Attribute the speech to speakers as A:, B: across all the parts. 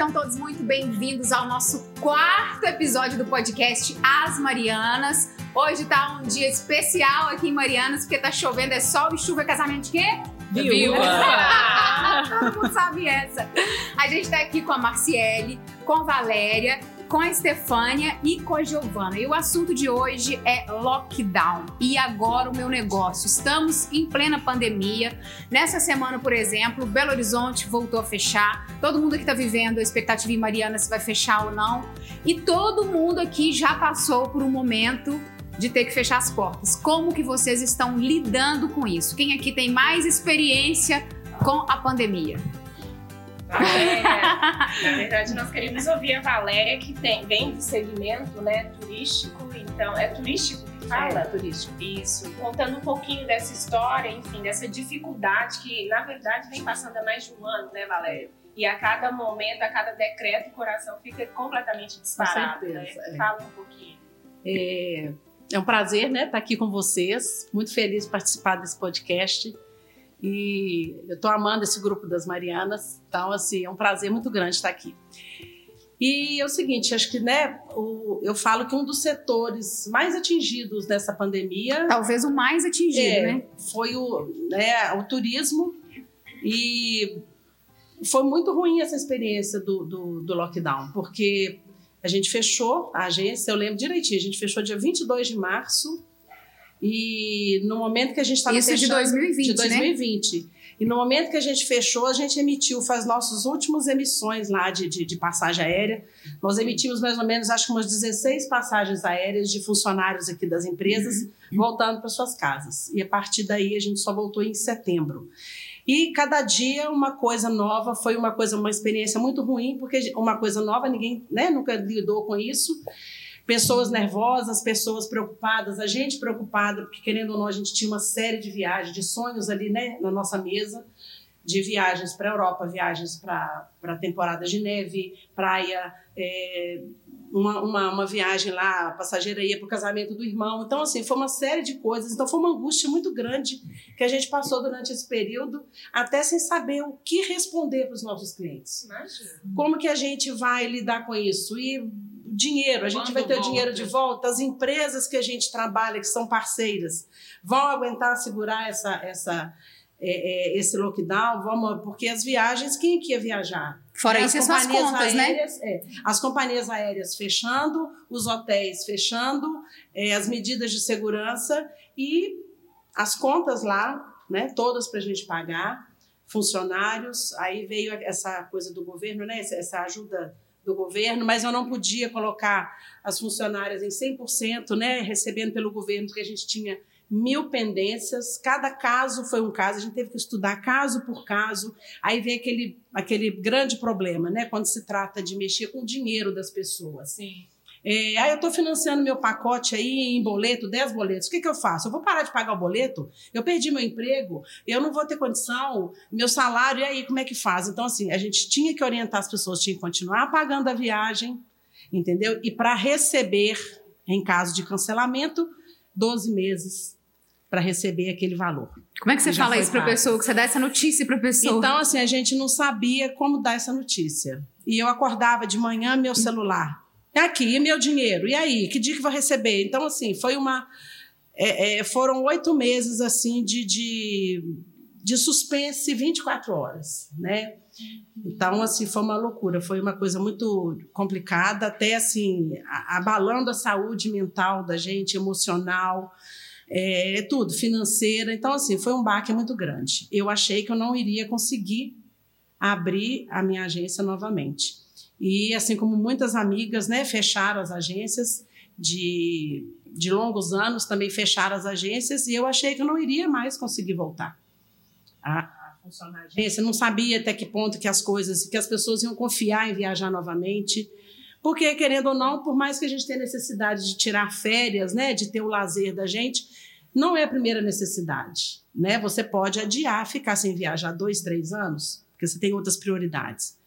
A: Sejam todos muito bem-vindos ao nosso quarto episódio do podcast As Marianas. Hoje tá um dia especial aqui em Marianas, porque tá chovendo, é sol e chuva, é casamento de quê?
B: Viúva!
A: Todo mundo sabe essa. A gente tá aqui com a Marciele, com a Valéria com a Estefânia e com a Giovana. E o assunto de hoje é lockdown. E agora o meu negócio. Estamos em plena pandemia. Nessa semana, por exemplo, Belo Horizonte voltou a fechar. Todo mundo que está vivendo a expectativa em Mariana se vai fechar ou não. E todo mundo aqui já passou por um momento de ter que fechar as portas. Como que vocês estão lidando com isso? Quem aqui tem mais experiência com a pandemia?
C: Valéria. Na verdade, nós queríamos ouvir a Valéria, que tem, vem do segmento né, turístico, então é turístico que fala?
B: É, turístico.
C: Isso, contando um pouquinho dessa história, enfim, dessa dificuldade que, na verdade, vem passando há mais de um ano, né, Valéria? E a cada momento, a cada decreto, o coração fica completamente disparado.
B: Com certeza,
C: né?
B: é.
C: Fala um pouquinho.
B: É, é um prazer, né, estar aqui com vocês. Muito feliz de participar desse podcast. E eu estou amando esse grupo das Marianas. Então, assim, é um prazer muito grande estar aqui. E é o seguinte, acho que, né, o- eu falo que um dos setores mais atingidos dessa pandemia
A: Talvez o mais atingido,
B: É,
A: né?
B: foi o, né, o turismo e foi muito ruim essa experiência do, do, do lockdown, porque a gente fechou a agência, eu lembro direitinho, a gente fechou dia 22 de março e no momento que a gente estava
A: Isso de
B: fechando...
A: 2020,
B: de
A: né?
B: 2020. E no momento que a gente fechou, a gente emitiu, faz nossas últimas emissões lá de, de, de passagem aérea. Nós emitimos mais ou menos, acho que umas 16 passagens aéreas de funcionários aqui das empresas, voltando para suas casas. E a partir daí a gente só voltou em setembro. E cada dia uma coisa nova, foi uma coisa, uma experiência muito ruim, porque uma coisa nova, ninguém né, nunca lidou com isso. Pessoas nervosas, pessoas preocupadas, a gente preocupada, porque querendo ou não, a gente tinha uma série de viagens, de sonhos ali né, na nossa mesa, de viagens para a Europa, viagens para a temporada de neve, praia, é, uma, uma, uma viagem lá, a passageira ia para o casamento do irmão. Então, assim, foi uma série de coisas. Então, foi uma angústia muito grande que a gente passou durante esse período, até sem saber o que responder para os nossos clientes.
C: Imagina.
B: Como que a gente vai lidar com isso? E dinheiro, a gente
C: Quando
B: vai ter o
C: volta?
B: dinheiro de volta? As empresas que a gente trabalha, que são parceiras, vão aguentar segurar essa, essa, é, é, esse lockdown? Vamos, porque as viagens, quem que ia viajar?
A: Fora
B: As
A: isso, são as
B: companhias
A: contas, né?
B: aéreas, é, as companhias aéreas fechando, os hotéis fechando, é, as medidas de segurança e as contas lá, né, todas para a gente pagar, funcionários. Aí veio essa coisa do governo, né, essa, essa ajuda do governo, mas eu não podia colocar as funcionárias em 100%, né, recebendo pelo governo, porque a gente tinha mil pendências, cada caso foi um caso, a gente teve que estudar caso por caso, aí vem aquele, aquele grande problema, né, quando se trata de mexer com o dinheiro das pessoas.
C: Sim.
B: É, aí eu estou financiando meu pacote aí em boleto, 10 boletos. O que, que eu faço? Eu vou parar de pagar o boleto? Eu perdi meu emprego? Eu não vou ter condição? Meu salário, e aí, como é que faz? Então, assim, a gente tinha que orientar as pessoas, tinha que continuar pagando a viagem, entendeu? E para receber, em caso de cancelamento, 12 meses para receber aquele valor.
A: Como é que você fala isso pra
B: pago.
A: pessoa? Que você dá essa notícia pra pessoa?
B: Então, assim, a gente não sabia como dar essa notícia. E eu acordava de manhã, meu celular. É aqui, e meu dinheiro? E aí? Que dia que vou receber? Então, assim, foi uma. é, é, foram oito meses, assim, de, de, de suspense 24 horas, né? Então, assim, foi uma loucura, foi uma coisa muito complicada, até assim, abalando a saúde mental da gente, emocional, é, tudo, financeira. Então, assim, foi um baque muito grande. Eu achei que eu não iria conseguir abrir a minha agência novamente. E, assim como muitas amigas, né, fecharam as agências de, de longos anos, também fecharam as agências, e eu achei que eu não iria mais conseguir voltar a, funcionar a agência. Não sabia até que ponto que as coisas, que as pessoas iam confiar em viajar novamente. Porque, querendo ou não, por mais que a gente tenha necessidade de tirar férias, né, de ter o lazer da gente, não é a primeira necessidade. Né? Você pode adiar, ficar sem viajar dois, três anos, porque você tem outras prioridades.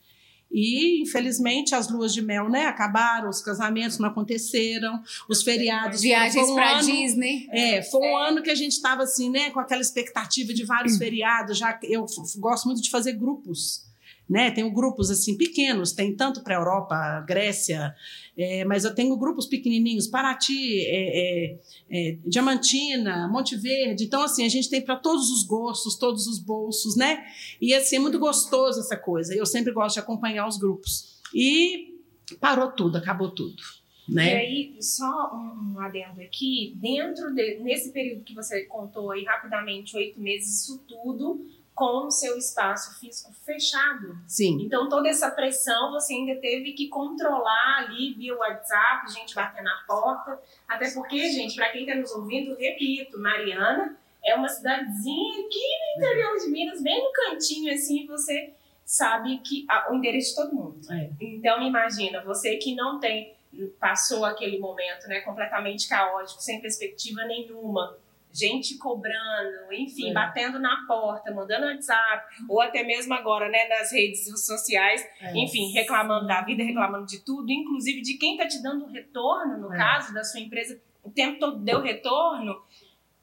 B: E, infelizmente, as luas de mel né, acabaram, os casamentos não aconteceram, os feriados.
A: Viagens
B: foram- foi um
A: pra
B: ano-
A: Disney.
B: é, foi um ano que a gente estava assim, né, com aquela expectativa de vários feriados. Já que eu gosto muito de fazer grupos né? Tenho grupos assim pequenos, tem tanto para a Europa, Grécia, é, mas eu tenho grupos pequenininhos, Paraty, é, é, é, Diamantina, Monte Verde. Então assim a gente tem para todos os gostos, todos os bolsos, né? E assim é muito gostoso essa coisa. Eu sempre gosto de acompanhar os grupos. E parou tudo, acabou tudo. Né?
C: E aí, só um, um adendo aqui, dentro de, nesse período que você contou aí rapidamente, oito meses, isso tudo com o seu espaço físico fechado.
B: Sim.
C: Então, toda essa pressão você ainda teve que controlar ali via WhatsApp, gente bater na porta. Até porque, gente, para quem está nos ouvindo, repito, Mariana é uma cidadezinha aqui no interior de Minas, bem no cantinho, assim, você sabe que o endereço de todo mundo.
B: É.
C: Então, imagina, você que não tem, passou aquele momento, né, completamente caótico, sem perspectiva nenhuma, gente cobrando, enfim,
B: É.
C: batendo na porta, mandando WhatsApp, ou até mesmo agora, né, nas redes sociais,
B: É.
C: enfim, reclamando da vida, reclamando de tudo, inclusive de quem está te dando retorno, no
B: É.
C: caso da sua empresa, o tempo todo deu retorno.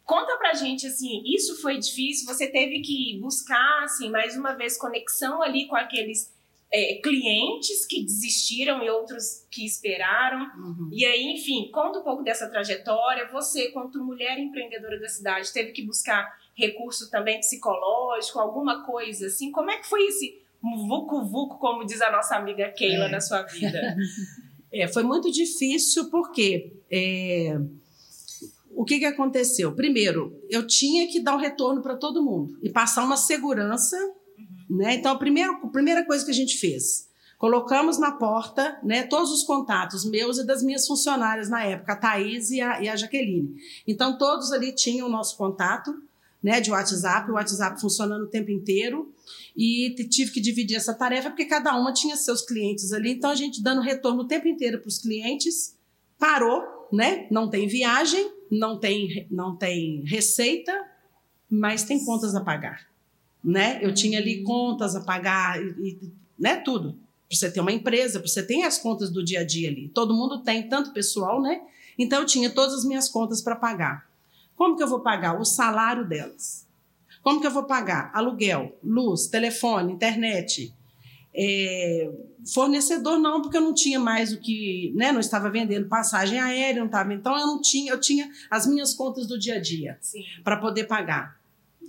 C: Conta pra gente, assim, isso foi difícil, você teve que buscar, assim, mais uma vez, conexão ali com aqueles é, clientes que desistiram e outros que esperaram.
B: Uhum.
C: E aí, enfim, conta um pouco dessa trajetória. Você, quanto mulher empreendedora da cidade, teve que buscar recurso também psicológico, alguma coisa assim? Como é que foi esse vucu-vucu, como diz a nossa amiga Keila,
B: É.
C: na sua vida?
B: É, foi muito difícil porque é, o que, que aconteceu? Primeiro, eu tinha que dar um retorno para todo mundo e passar uma segurança. Né? Então, a primeira, a primeira coisa que a gente fez, colocamos na porta né, todos os contatos meus e das minhas funcionárias na época, a Thaís e a, e a Jaqueline. Então, todos ali tinham o nosso contato né, de WhatsApp, o WhatsApp funcionando o tempo inteiro. E tive que dividir essa tarefa porque cada uma tinha seus clientes ali. Então, a gente dando retorno o tempo inteiro para os clientes, parou, né? Não tem viagem, não tem, não tem receita, mas tem contas a pagar, né? Eu tinha ali contas a pagar, e, e, né? Tudo. Você ter uma empresa, você ter as contas do dia a dia ali. Todo mundo tem, tanto pessoal, né? Então, eu tinha todas as minhas contas para pagar. Como que eu vou pagar? O salário delas. Como que eu vou pagar? Aluguel, luz, telefone, internet. É, fornecedor não, porque eu não tinha mais o que, né? Não estava vendendo passagem aérea, não estava. Então eu não tinha, eu tinha as minhas contas do dia a dia para poder pagar.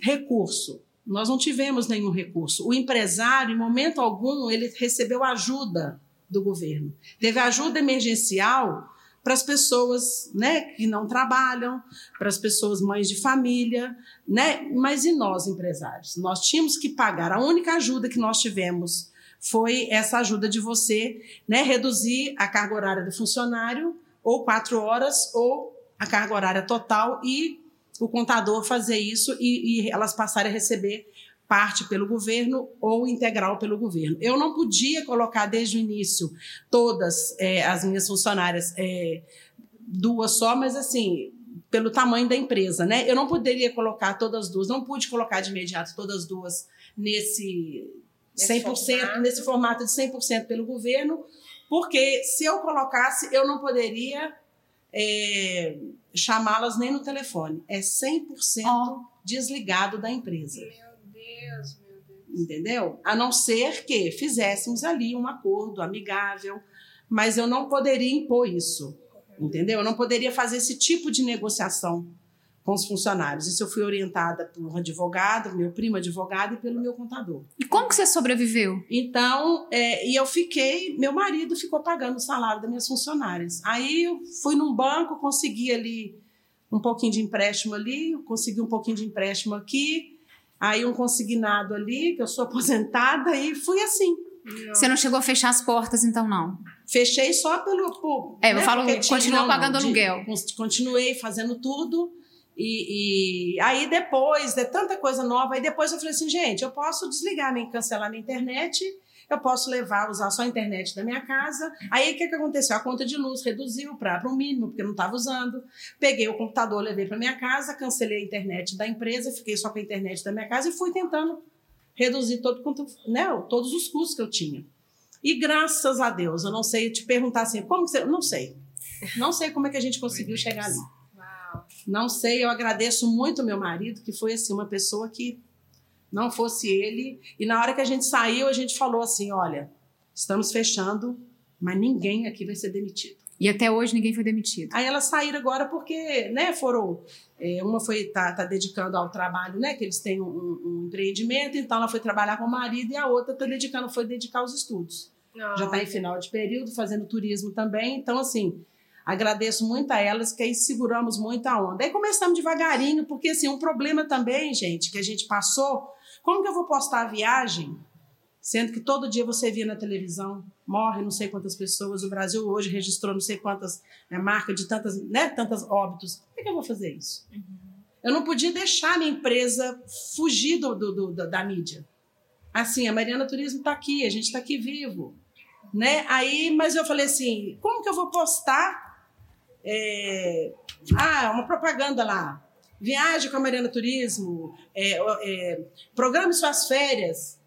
B: Recurso. Nós não tivemos nenhum recurso. O empresário, em momento algum, ele recebeu ajuda do governo. Teve ajuda emergencial para as pessoas né, que não trabalham, para as pessoas mães de família, né? mas e nós, empresários? Nós tínhamos que pagar. A única ajuda que nós tivemos foi essa ajuda de você né, reduzir a carga horária do funcionário, ou quatro horas, ou a carga horária total, e o contador fazer isso e, e elas passarem a receber parte pelo governo ou integral pelo governo. Eu não podia colocar desde o início todas é, as minhas funcionárias, é, duas só, mas assim, pelo tamanho da empresa, né? Eu não poderia colocar todas duas, não pude colocar de imediato todas duas nesse
C: Nesse
B: 100%,
C: formato.
B: nesse formato de 100% pelo governo, porque se eu colocasse, eu não poderia é, chamá-las nem no telefone. É 100%
A: Ó.
B: desligado da empresa.
C: Meu Deus, meu Deus.
B: Entendeu? A não ser que fizéssemos ali um acordo amigável, mas eu não poderia impor isso. Entendeu? Eu não poderia fazer esse tipo de negociação com os funcionários. Isso eu fui orientada por um advogado, meu primo advogado, e pelo meu contador.
A: E como que você sobreviveu?
B: Então, é, e eu fiquei, meu marido ficou pagando o salário das minhas funcionárias. Aí eu fui num banco, consegui ali um pouquinho de empréstimo ali, consegui um pouquinho de empréstimo aqui, aí um consignado ali, que eu sou aposentada, e fui assim.
A: Você não chegou a fechar as portas, então não?
B: Fechei só pelo. por-
A: É, eu falo, continuou pagando aluguel.
B: de- continuei fazendo tudo. E, e aí depois, de tanta coisa nova, aí depois eu falei assim, gente, eu posso desligar, minha, cancelar minha internet, eu posso levar, usar só a internet da minha casa. Aí o que, que aconteceu? A conta de luz reduziu para o mínimo, porque eu não estava usando. Peguei o computador, levei para minha casa, cancelei a internet da empresa, fiquei só com a internet da minha casa e fui tentando reduzir todo, né, todos os custos que eu tinha. E graças a Deus, eu não sei te perguntar assim, como que você. Não sei. Não sei como é que a gente conseguiu chegar ali. Não sei, eu agradeço muito meu marido, que foi assim, uma pessoa que não fosse ele. E na hora que a gente saiu, a gente falou assim: olha, estamos fechando, mas ninguém aqui vai ser demitido.
A: E até hoje ninguém foi demitido.
B: Aí elas saíram agora porque, né, foram. É, uma foi tá, tá, dedicando ao trabalho, né, que eles têm um, um, empreendimento, então ela foi trabalhar com o marido e a outra tá dedicando, foi dedicar aos estudos. Não, Já está em final de período, fazendo turismo também. Então, assim, agradeço muito a elas, que aí seguramos muito a onda. Aí começamos devagarinho, porque assim, um problema também, gente, que a gente passou, como que eu vou postar a viagem Sendo que todo dia você via na televisão, morre não sei quantas pessoas, o Brasil hoje registrou não sei quantas né, marcas de tantas, né, tantas óbitos. Como é que eu vou fazer isso? Uhum. Eu não podia deixar a minha empresa fugir do, do, do da mídia. Assim, a Mariana Turismo está aqui, a gente está aqui vivo. Né? Aí, mas eu falei assim, como que eu vou postar é, ah, uma propaganda lá? Viaje com a Mariana Turismo, é, é, programe suas férias.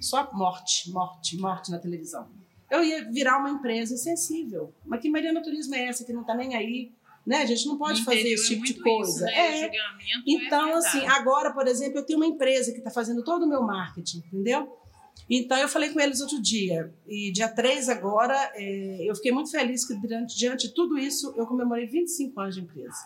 B: Só morte, morte, morte na televisão. Eu ia virar uma empresa sensível. Mas que Mariana Turismo é essa que não está nem aí? Né? A gente não pode fazer esse tipo de coisa. Isso,
C: né? é.
B: Então, é assim, agora, por exemplo, eu tenho uma empresa que está fazendo todo o meu marketing, entendeu? Então, eu falei com eles outro dia, e dia 3 agora, é, eu fiquei muito feliz que, diante, diante de tudo isso, eu comemorei 25 anos de empresa.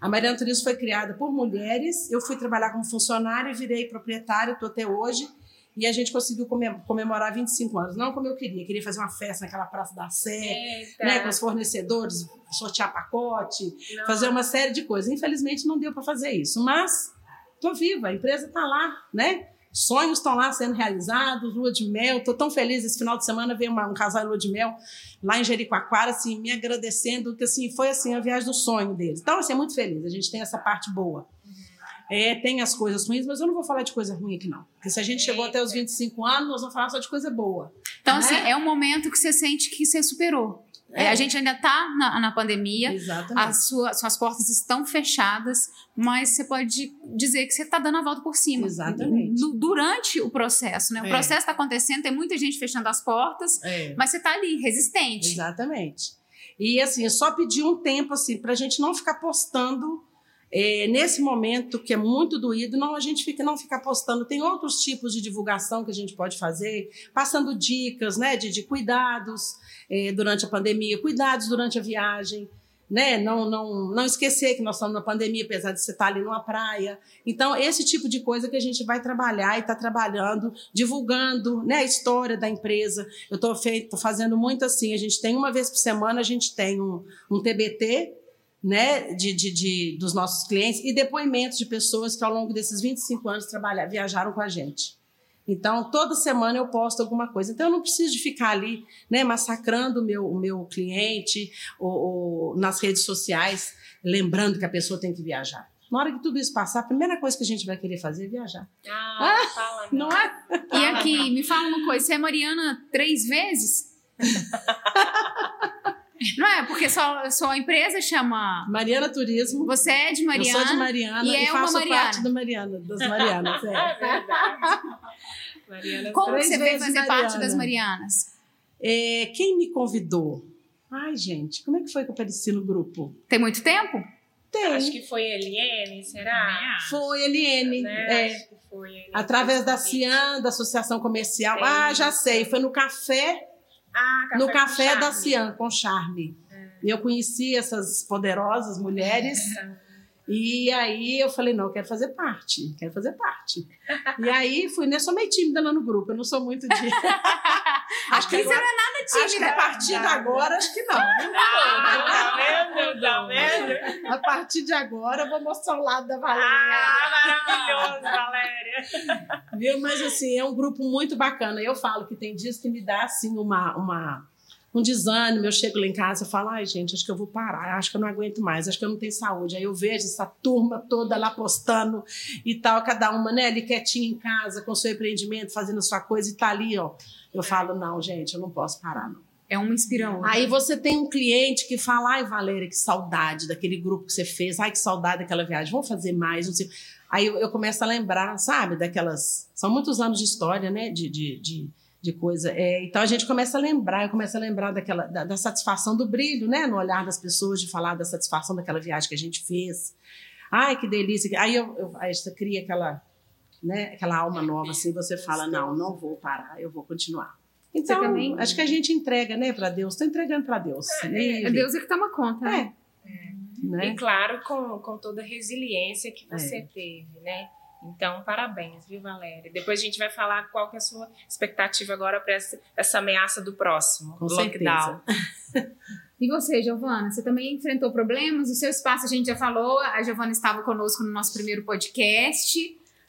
B: A Mariana Turismo foi criada por mulheres, eu fui trabalhar como funcionária e virei proprietária, estou até hoje, e a gente conseguiu comemorar 25 anos. Não como eu queria, queria fazer uma festa naquela Praça da Sé, né, com os fornecedores, sortear pacote, não. fazer uma série de coisas. Infelizmente não deu para fazer isso, mas estou viva, a empresa está lá, né? Sonhos estão lá sendo realizados, lua de mel. Estou tão feliz. Esse final de semana veio uma, um casal em lua de mel lá em Jericoacoara, assim, me agradecendo, que assim, foi assim, a viagem do sonho deles. Então, assim, é muito feliz. A gente tem essa parte boa. É, tem as coisas ruins, mas eu não vou falar de coisa ruim aqui, não. Porque se a gente chegou até os 25 anos, nós vamos falar só de coisa boa.
A: Então, né? assim, é um momento que você sente que você superou. É. A gente ainda está na, na, pandemia,
B: Exatamente.
A: as sua, suas portas estão fechadas, mas você pode dizer que você está dando a volta por cima.
B: Exatamente.
A: No, durante o processo, né? O é. processo está acontecendo, tem muita gente fechando as portas,
B: é.
A: mas você está ali, resistente.
B: Exatamente. E assim, só pedir um tempo assim, para a gente não ficar postando é, nesse momento que é muito doído, não a gente fica, não ficar postando. Tem outros tipos de divulgação que a gente pode fazer, passando dicas né, de, de cuidados é, durante a pandemia, cuidados durante a viagem. Né? Não, não, não esquecer que nós estamos na pandemia, apesar de você estar ali numa praia. Então, esse tipo de coisa que a gente vai trabalhar e está trabalhando, divulgando né, a história da empresa. Eu estou fazendo muito assim: a gente tem uma vez por semana, a gente tem um, um TBT né, de, de, de, dos nossos clientes e depoimentos de pessoas que ao longo desses 25 anos trabalharam, viajaram com a gente. Então, toda semana eu posto alguma coisa. Então, eu não preciso de ficar ali né, massacrando o meu, o meu cliente ou, ou nas redes sociais, lembrando que a pessoa tem que viajar. Na hora que tudo isso passar, a primeira coisa que a gente vai querer fazer é viajar.
C: Ah, ah fala,
A: não. não é? E aqui, me fala uma coisa: você é Mariana três vezes? Não é, porque sua, sua empresa chama.
B: Mariana Turismo.
A: Você é de Mariana.
B: Eu sou de Mariana e, e é faço Mariana. parte do Mariana, das Marianas. É, é
C: verdade. Mariana,
A: Como você veio fazer Mariana. parte das Marianas?
B: É, quem me convidou? Ai, gente, como é que foi que eu apareci no grupo?
A: Tem muito tempo?
B: Tem.
C: Acho que foi Eliene, será?
B: Foi Eliene. Né? É. Acho que foi Eliene. Através da CIAN, da Associação Comercial. É. Ah, já sei. Foi no café
C: ah, café
B: no café da Cian, com charme. É. E eu conheci essas poderosas mulheres. É. E aí eu falei, não, eu quero fazer parte, quero fazer parte. e aí fui, né? Sou meio tímida lá no grupo, eu não sou muito de.
A: acho que agora, não é nada tímida.
B: Acho que a partir de agora, acho que não.
C: Tá vendo? Tá vendo?
B: A partir de agora, eu vou mostrar o lado da Valéria.
C: Ah, maravilhoso, Valéria.
B: Viu? Mas assim, é um grupo muito bacana. Eu falo que tem dias que me dá assim uma. uma um desânimo, eu chego lá em casa e falo, ai gente, acho que eu vou parar, acho que eu não aguento mais, acho que eu não tenho saúde. Aí eu vejo essa turma toda lá postando e tal, cada uma, né, ali quietinha em casa, com seu empreendimento, fazendo sua coisa e tá ali, ó. Eu falo, não, gente, eu não posso parar, não.
A: É uma inspiração.
B: Aí você tem um cliente que fala, ai, Valéria, que saudade daquele grupo que você fez, ai, que saudade daquela viagem, vamos fazer mais, não sei. Aí eu, eu começo a lembrar, sabe, daquelas. São muitos anos de história, né? de, de, de de coisa. É, então a gente começa a lembrar, eu começo a lembrar daquela da, da, satisfação do brilho, né, no olhar das pessoas, de falar da satisfação daquela viagem que a gente fez. Ai, que delícia! Aí eu, eu aí você cria aquela né, aquela alma nova, assim, você fala, não, não vou parar, eu vou continuar. Então,
A: também-
B: acho que a gente entrega, né, para Deus. Estou entregando para Deus. né,
A: É Deus é que toma conta. né?
B: É. Né?
C: E claro, com, com toda a resiliência que você
B: É.
C: teve, né? Então, parabéns, viu, Valéria? Depois a gente vai falar qual que é a sua expectativa agora para essa, essa ameaça do próximo,
B: Com
C: do lockdown.
A: E você, Giovana, você também enfrentou problemas? O seu espaço a gente já falou, a Giovana estava conosco no nosso primeiro podcast,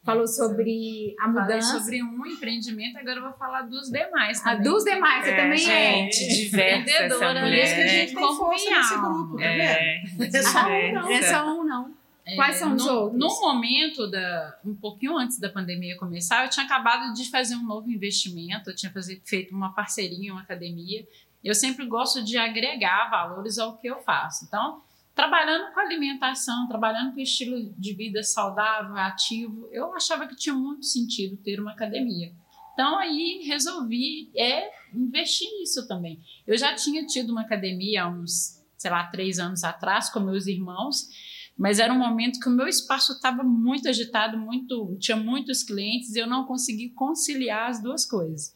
A: falou sobre a
D: Falei
A: mudança.
D: sobre um empreendimento, agora eu vou falar dos demais
A: A
D: também.
A: dos demais, você
C: É,
A: também é.
C: gente, diversa essa
D: Empreendedora,
B: Por isso que a
C: mulher.
B: gente tem força nesse
D: alma.
B: grupo, tá?
C: É,
B: É um.
A: Não é só um, não.
D: É,
A: Quais são os
D: no,
A: outros?
D: No momento, da, um pouquinho antes da pandemia começar, eu tinha acabado de fazer um novo investimento, eu tinha fazer, feito uma parceria uma academia. Eu sempre gosto de agregar valores ao que eu faço. Então, trabalhando com alimentação, trabalhando com estilo de vida saudável, ativo, eu achava que tinha muito sentido ter uma academia. Então, aí resolvi é, investir nisso também. Eu já tinha tido uma academia há uns, sei lá, três anos atrás com meus irmãos, mas era um momento que o meu espaço estava muito agitado, muito, tinha muitos clientes e eu não consegui conciliar as duas coisas.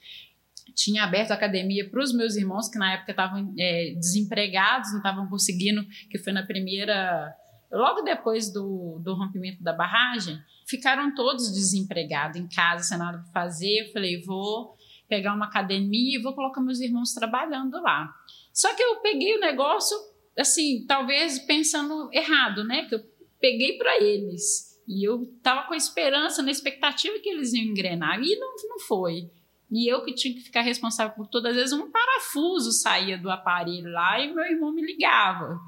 D: Tinha aberto a academia para os meus irmãos que na época estavam é, desempregados, não estavam conseguindo, que foi na primeira, logo depois do, do rompimento da barragem, ficaram todos desempregados em casa, sem nada para fazer. Eu falei, vou pegar uma academia e vou colocar meus irmãos trabalhando lá. Só que eu peguei o negócio assim, talvez pensando errado, né? Que eu peguei para eles. E eu tava com a esperança, na expectativa que eles iam engrenar. E não, não foi. E eu que tinha que ficar responsável por todas as vezes, um parafuso saía do aparelho lá e meu irmão me ligava.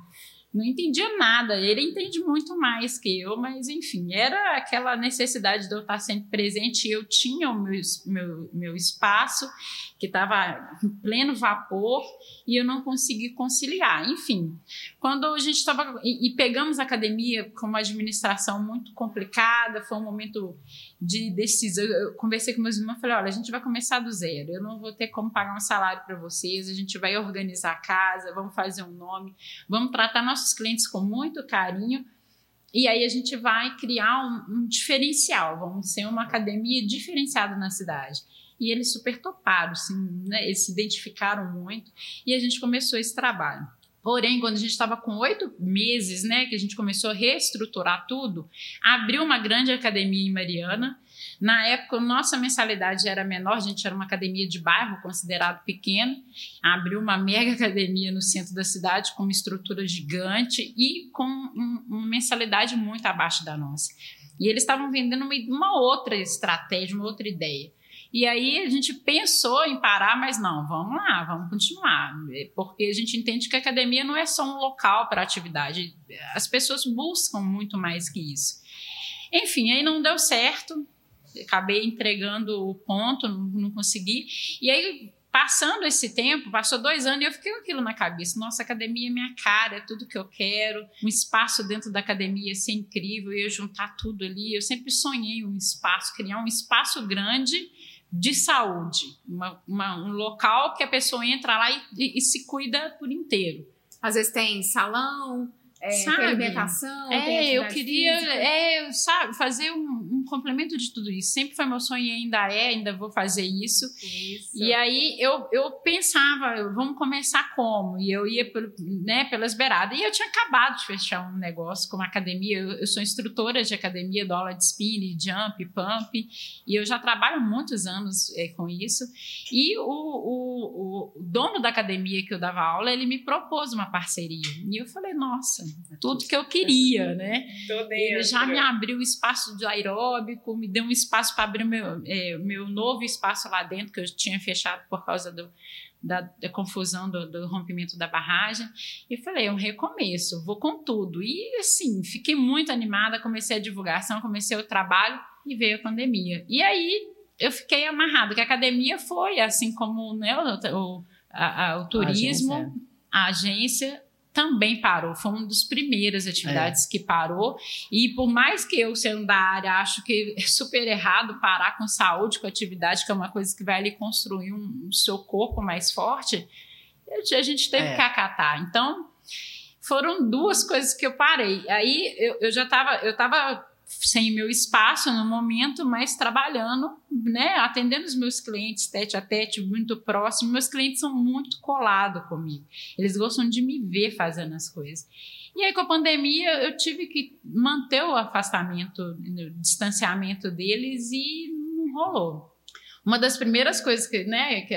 D: Não entendia nada, ele entende muito mais que eu, mas enfim, era aquela necessidade de eu estar sempre presente. Eu tinha o meu, meu, meu espaço, que estava em pleno vapor, e eu não consegui conciliar. Enfim, quando a gente estava. E, e, pegamos a academia com uma administração muito complicada, foi um momento de decisão. Eu conversei com meus irmãos e falei: olha, a gente vai começar do zero, eu não vou ter como pagar um salário para vocês, a gente vai organizar a casa, vamos fazer um nome, vamos tratar nossos clientes com muito carinho. E aí a gente vai criar um, um diferencial, vamos ser uma academia diferenciada na cidade. E eles super toparam, assim, né? eles se identificaram muito e a gente começou esse trabalho. Porém, quando a gente estava com oito meses, né, que a gente começou a reestruturar tudo, abriu uma grande academia em Mariana. Na época, nossa mensalidade era menor, a gente era uma academia de bairro, considerado pequeno. Abriu uma mega academia no centro da cidade, com uma estrutura gigante e com um, uma mensalidade muito abaixo da nossa. E eles estavam vendendo uma, uma outra estratégia, uma outra ideia. E aí a gente pensou em parar, mas não, vamos lá, vamos continuar. Porque a gente entende que a academia não é só um local para atividade, as pessoas buscam muito mais que isso. Enfim, aí não deu certo, acabei entregando o ponto, não, consegui. E aí, passando esse tempo, passou dois anos e eu fiquei com aquilo na cabeça. Nossa, academia é minha cara, é tudo que eu quero. Um espaço dentro da academia ia ser incrível, eu ia juntar tudo ali. Eu sempre sonhei um espaço, criar um espaço grande de saúde, uma, uma, um local que a pessoa entra lá e, e, e se cuida por inteiro.
A: Às vezes tem salão, é, tem alimentação.
D: É,
A: tem
D: eu queria
A: física.
D: é, sabe, fazer um, um, complemento de tudo isso. Sempre foi meu sonho e ainda é, ainda vou fazer isso.
C: isso.
D: E aí eu, eu pensava, vamos começar como? E eu ia por, né, pelas beiradas. E eu tinha acabado de fechar um negócio com uma academia. Eu, eu sou instrutora de academia, dou aula de spin, jump, pump. E eu já trabalho muitos anos é, com isso. E o, o, o dono da academia que eu dava aula, ele me propôs uma parceria. E eu falei, nossa, tudo que eu queria, né? Ele já me abriu espaço de aeróbico, me deu um espaço para abrir meu, é, meu novo espaço lá dentro, que eu tinha fechado por causa do, da, da, confusão do, do, rompimento da barragem. E falei, é um recomeço, vou com tudo. E assim, fiquei muito animada, comecei a divulgação, comecei o trabalho e veio a pandemia. E aí eu fiquei amarrada, que a academia foi, assim como né, o, a, a, o turismo, a agência. a agência também parou. Foi uma das primeiras atividades é. que parou. E por mais que eu, sendo da área, acho que é super errado parar com saúde, com atividade, que é uma coisa que vai ali construir um, um seu corpo mais forte, a gente teve é. que acatar. Então, foram duas coisas que eu parei. Aí eu, eu já estava eu tava sem meu espaço no momento, mas trabalhando, né, atendendo os meus clientes tete a tete, muito próximo. Meus clientes são muito colados comigo. Eles gostam de me ver fazendo as coisas. E aí, com a pandemia, eu tive que manter o afastamento, o distanciamento deles e não rolou. Uma das primeiras coisas que, né, que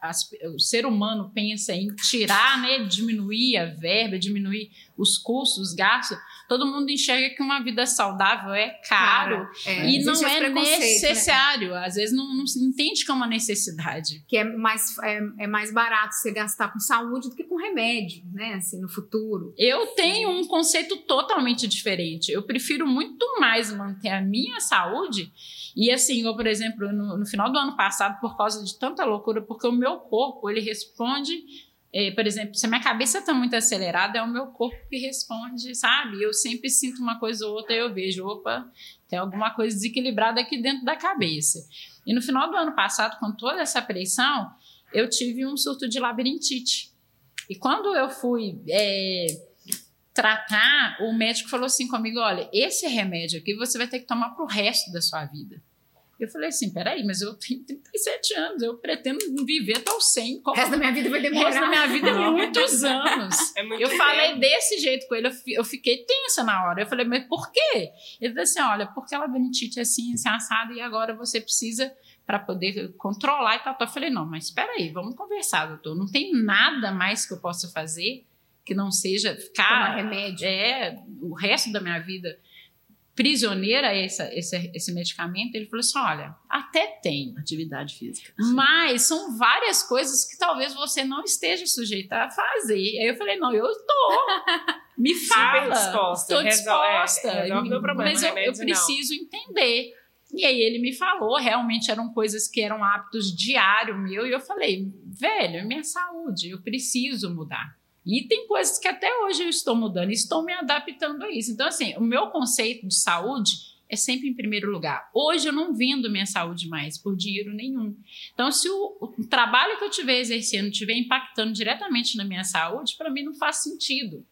D: as, o ser humano pensa em tirar, né, diminuir a verba, diminuir os custos, os gastos, todo mundo enxerga que uma vida saudável é caro é, e não é né? necessário. Né? Às vezes não, não se entende que é uma necessidade.
A: Que é mais, é, é, mais barato você gastar com saúde do que com remédio, né? Assim, no futuro.
D: Eu tenho um conceito totalmente diferente. Eu prefiro muito mais manter a minha saúde e assim, eu, por exemplo, no, no, final do ano passado, por causa de tanta loucura, porque o meu corpo, ele responde, é, por exemplo, se a minha cabeça está muito acelerada, é o meu corpo que responde, sabe? Eu sempre sinto uma coisa ou outra e eu vejo, opa, tem alguma coisa desequilibrada aqui dentro da cabeça. E no final do ano passado, com toda essa pressão, eu tive um surto de labirintite. E quando eu fui é, tratar, o médico falou assim comigo: olha, esse remédio aqui você vai ter que tomar para o resto da sua vida. Eu falei assim, peraí, mas eu tenho 37 anos, eu pretendo viver até os 100.
A: Como... O resto da minha vida vai demorar. O resto
D: da minha vida é muitos anos. É muito eu bem. falei desse jeito com ele, eu fiquei tensa na hora. Eu falei, mas por quê? Ele disse assim, olha, porque ela labirintite é assim, assim, assado, e agora você precisa para poder controlar e tal. Eu falei, não, mas espera aí, vamos conversar, doutor. Não tem nada mais que eu possa fazer que não seja ficar...
A: Tomar remédio.
D: É, o resto da minha vida prisioneira a essa, esse, esse medicamento, ele falou assim: olha, até tem.
B: Atividade física.
D: Mas são várias coisas que talvez você não esteja sujeita a fazer. Aí eu falei: não, eu estou. Me fala.
C: disposta.
D: Estou disposta.
C: É, é, meu problema,
D: mas eu, eu preciso não. entender. E aí ele me falou, realmente eram coisas que eram hábitos diários meu, e eu falei, velho, minha saúde, eu preciso mudar. E tem coisas que até hoje eu estou mudando, estou me adaptando a isso. Então, assim, o meu conceito de saúde é sempre em primeiro lugar. Hoje eu não vendo minha saúde mais por dinheiro nenhum. Então, se o, o trabalho que eu estiver exercendo estiver impactando diretamente na minha saúde, para mim não faz sentido.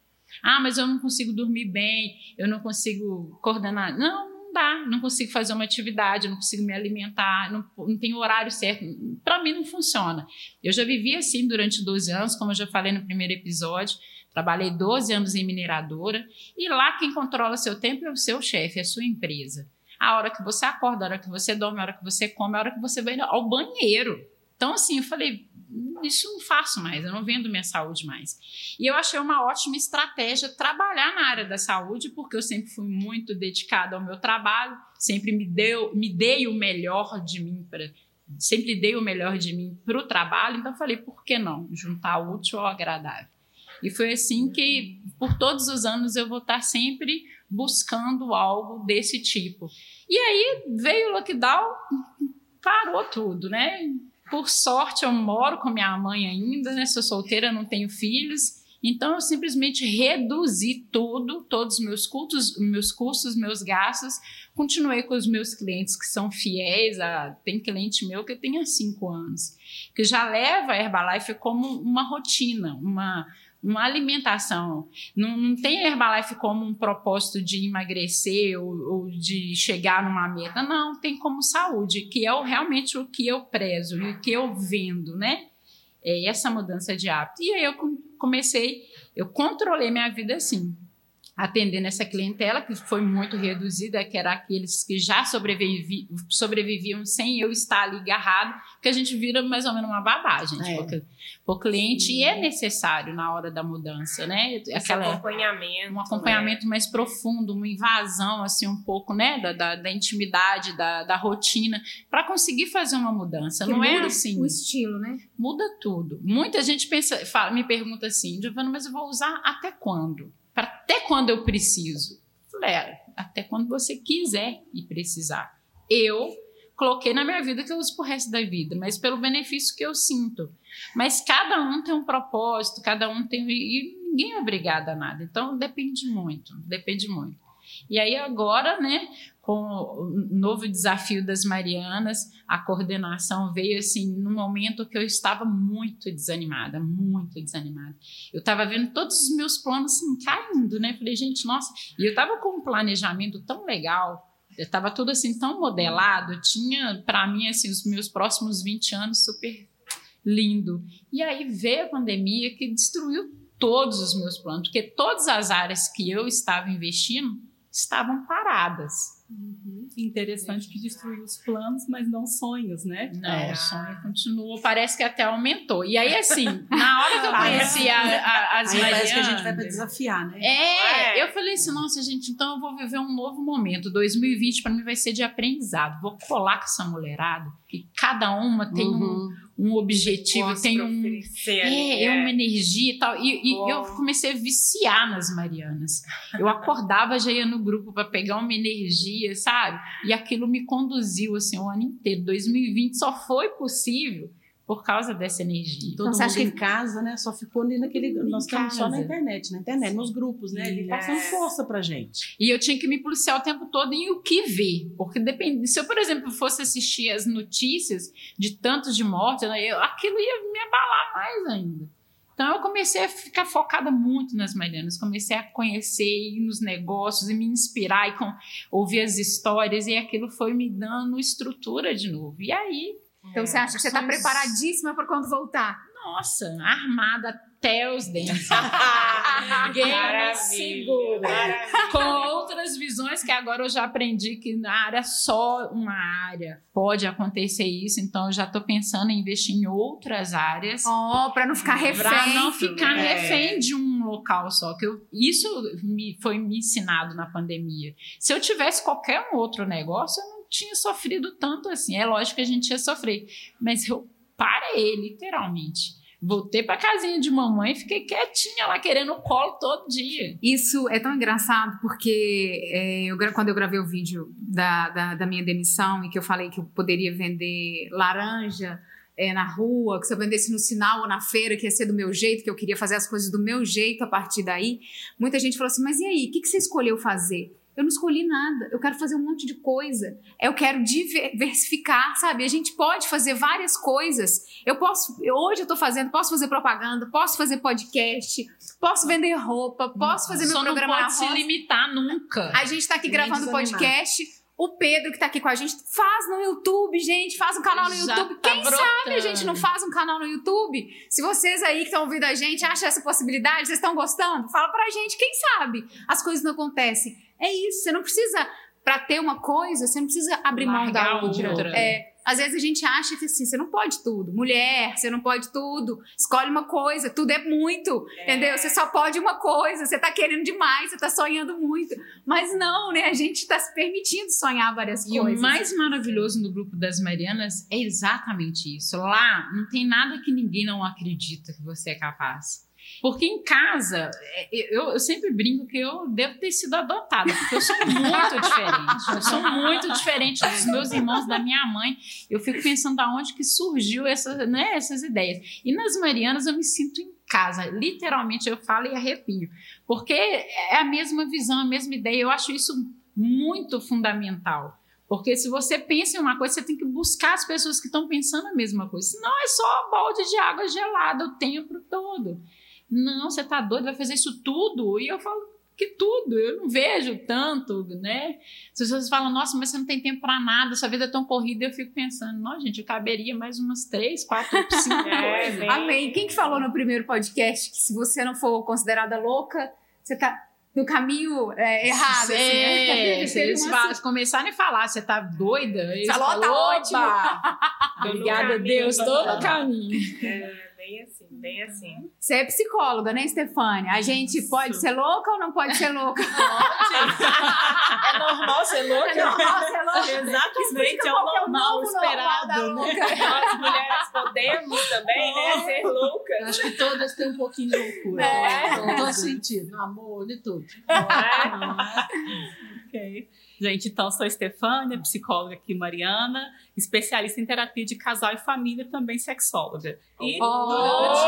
D: Ah, mas eu não consigo dormir bem, eu não consigo coordenar. Não, dá, não consigo fazer uma atividade, não consigo me alimentar, não, não tenho horário certo. Para mim não funciona. Eu já vivi assim durante 12 anos, como eu já falei no primeiro episódio. Trabalhei 12 anos em mineradora e lá quem controla seu tempo é o seu chefe, é a sua empresa. A hora que você acorda, a hora que você dorme, a hora que você come, a hora que você vai ao banheiro. Então, assim, eu falei, isso não faço mais, eu não vendo minha saúde mais. E eu achei uma ótima estratégia trabalhar na área da saúde, porque eu sempre fui muito dedicada ao meu trabalho, sempre me, deu, me dei o melhor de mim para sempre dei o melhor de mim para o trabalho, então falei, por que não juntar útil ao agradável? E foi assim que, por todos os anos, eu vou estar sempre buscando algo desse tipo. E aí veio o lockdown, parou tudo, né? Por sorte, eu moro com minha mãe ainda, né? Sou solteira, não tenho filhos. Então, eu simplesmente reduzi tudo, todos os meus custos, meus custos, meus gastos. Continuei com os meus clientes que são fiéis. A, tem cliente meu que tem há cinco anos, que já leva a Herbalife como uma rotina, uma, uma alimentação. Não, não tem Herbalife como um propósito de emagrecer ou, ou, de chegar numa meta. Não, tem como saúde, que é realmente o que eu prezo e o que eu vendo, né? É essa mudança de hábito. E aí eu comecei, eu controlei minha vida assim atendendo essa clientela que foi muito reduzida, que era aqueles que já sobrevivi, sobreviviam sem eu estar ali agarrado, que a gente vira mais ou menos uma babá, gente, é. porque o cliente Sim. é necessário na hora da mudança, né?
C: Aquela, acompanhamento.
D: Um acompanhamento né? mais profundo, uma invasão, assim, um pouco, né, da, da, da intimidade, da, da rotina, para conseguir fazer uma mudança. Que Não é assim.
A: O estilo, né?
D: Muda tudo. Muita gente pensa, fala, me pergunta assim, Giovana, mas eu vou usar até quando? Até quando eu preciso. Falei, é, até quando você quiser e precisar. Eu coloquei na minha vida que eu uso pro resto da vida, mas pelo benefício que eu sinto. Mas cada um tem um propósito, cada um tem. E ninguém é obrigado a nada. Então depende muito, depende muito. E aí agora, né, com o novo desafio das Marianas, a coordenação veio assim num momento que eu estava muito desanimada, muito desanimada. Eu estava vendo todos os meus planos assim, caindo, né? Falei, gente, nossa, e eu estava com um planejamento tão legal, estava tudo assim tão modelado, tinha para mim assim os meus próximos 20 anos super lindo. E aí veio a pandemia que destruiu todos os meus planos, porque todas as áreas que eu estava investindo estavam paradas.
E: Uhum. Interessante que destruiu os planos, mas não sonhos, né?
D: Não, é. o sonho continuou, parece que até aumentou. E aí, assim, na hora que eu conheci a, a, as
B: aí Parece que a gente vai para desafiar, né?
D: É, é, eu falei assim, nossa, gente, então eu vou viver um novo momento. 2020 para mim vai ser de aprendizado. Vou colar com essa mulherada, que cada uma tem uhum. um um objetivo, tem um, é, é, uma energia e tal. E, e eu comecei a viciar nas Marianas. Eu acordava, já ia no grupo para pegar uma energia, sabe? E aquilo me conduziu assim o ano inteiro. 2020 só foi possível por causa dessa energia.
B: Todo então, mundo acha que em casa, né? Só ficou ali naquele. Nós estamos só na internet, na internet, nos grupos, né? Ele passando força pra gente.
D: E eu tinha que me policiar o tempo todo em o que ver. Porque depende. Se eu, por exemplo, fosse assistir as notícias de tantos de morte, né, eu, aquilo ia me abalar mais ainda. Então eu comecei a ficar focada muito nas Marianas, comecei a conhecer ir nos negócios e me inspirar e com, ouvir as histórias e aquilo foi me dando estrutura de novo. E aí
A: então é, você acha que você está preparadíssima para quando voltar?
D: Nossa, armada até os dentes. Ninguém segura. Com outras visões que agora eu já aprendi que na área só uma área pode acontecer isso, então eu já estou pensando em investir em outras áreas.
A: Oh, para não ficar refém.
D: Para não ficar é. refém de um local só. Que eu, isso me, foi me ensinado na pandemia. Se eu tivesse qualquer um outro negócio, eu não tinha sofrido tanto assim. É lógico que a gente ia sofrer, mas eu parei, literalmente. Voltei para casinha de mamãe e fiquei quietinha lá, querendo o colo todo dia.
A: Isso é tão engraçado, porque é, eu, quando eu gravei o vídeo da, da, da, minha demissão e que eu falei que eu poderia vender laranja é, na rua, que se eu vendesse no sinal ou na feira, que ia ser do meu jeito, que eu queria fazer as coisas do meu jeito a partir daí, muita gente falou assim: mas e aí, o que, que você escolheu fazer? Eu não escolhi nada, eu quero fazer um monte de coisa. Eu quero diversificar, sabe? A gente pode fazer várias coisas. Eu posso, hoje eu tô fazendo, posso fazer propaganda, posso fazer podcast, posso vender roupa, posso fazer
D: Só
A: meu programa.
D: Não pode se limitar nunca.
A: A gente tá aqui gravando podcast. O Pedro, que tá aqui com a gente, faz no YouTube, gente. Faz um canal no Já YouTube. Tá Quem brotando. sabe a gente não faz um canal no YouTube? Se vocês aí que estão ouvindo a gente acham essa possibilidade, vocês estão gostando, fala pra gente. Quem sabe as coisas não acontecem. É isso, você não precisa, para ter uma coisa, você não precisa abrir mão da outra. outra. É, às vezes a gente acha que assim, você não pode tudo. Mulher, você não pode tudo. Escolhe uma coisa, tudo é muito, é. entendeu? Você só pode uma coisa, você tá querendo demais, você tá sonhando muito. Mas não, né? A gente tá se permitindo sonhar várias
D: e
A: coisas.
D: E o mais maravilhoso no grupo das Marianas é exatamente isso. Lá não tem nada que ninguém não acredita que você é capaz. Porque em casa, é, eu, eu, sempre brinco que eu devo ter sido adotada, porque eu sou muito diferente. Eu sou muito diferente dos meus irmãos, da minha mãe. Eu fico pensando da onde que surgiu essa, né, essas ideias. E nas Marianas eu me sinto em casa. Literalmente eu falo e arrepio. Porque é a mesma visão, a mesma ideia. Eu acho isso muito fundamental. Porque se você pensa em uma coisa, você tem que buscar as pessoas que estão pensando a mesma coisa. Senão é só balde de água gelada o tempo todo. Não, você tá doido, vai fazer isso tudo? E eu falo, que tudo, eu não vejo tanto, né? As pessoas falam, nossa, mas você não tem tempo para nada, sua vida é tão corrida, eu fico pensando, não, gente, eu caberia mais umas três, quatro, cinco é, coisas.
A: Amém. Quem que falou no primeiro podcast que se você não for considerada louca, você tá no caminho é, errado.
D: É, assim, né? eles assim. começarem a falar, você tá doida? Eles
A: Falou, tá ótimo.
D: Obrigada a Deus, todo o caminho.
C: É bem assim, bem assim.
A: Você é psicóloga, né, Stefânia? A gente Isso. pode ser louca ou não pode ser louca?
C: é normal ser louca?
A: É normal ser louca.
C: Exatamente, é o normal, esperado. Né? Nós mulheres podemos também, né, ser loucas.
B: Acho que todas têm um pouquinho de loucura. É. Né? Todo sentido, no amor, de tudo.
E: É. ok. Gente, então sou Estefânia, psicóloga aqui Mariana, especialista em terapia de casal e família, também sexóloga.
A: E oh, durante...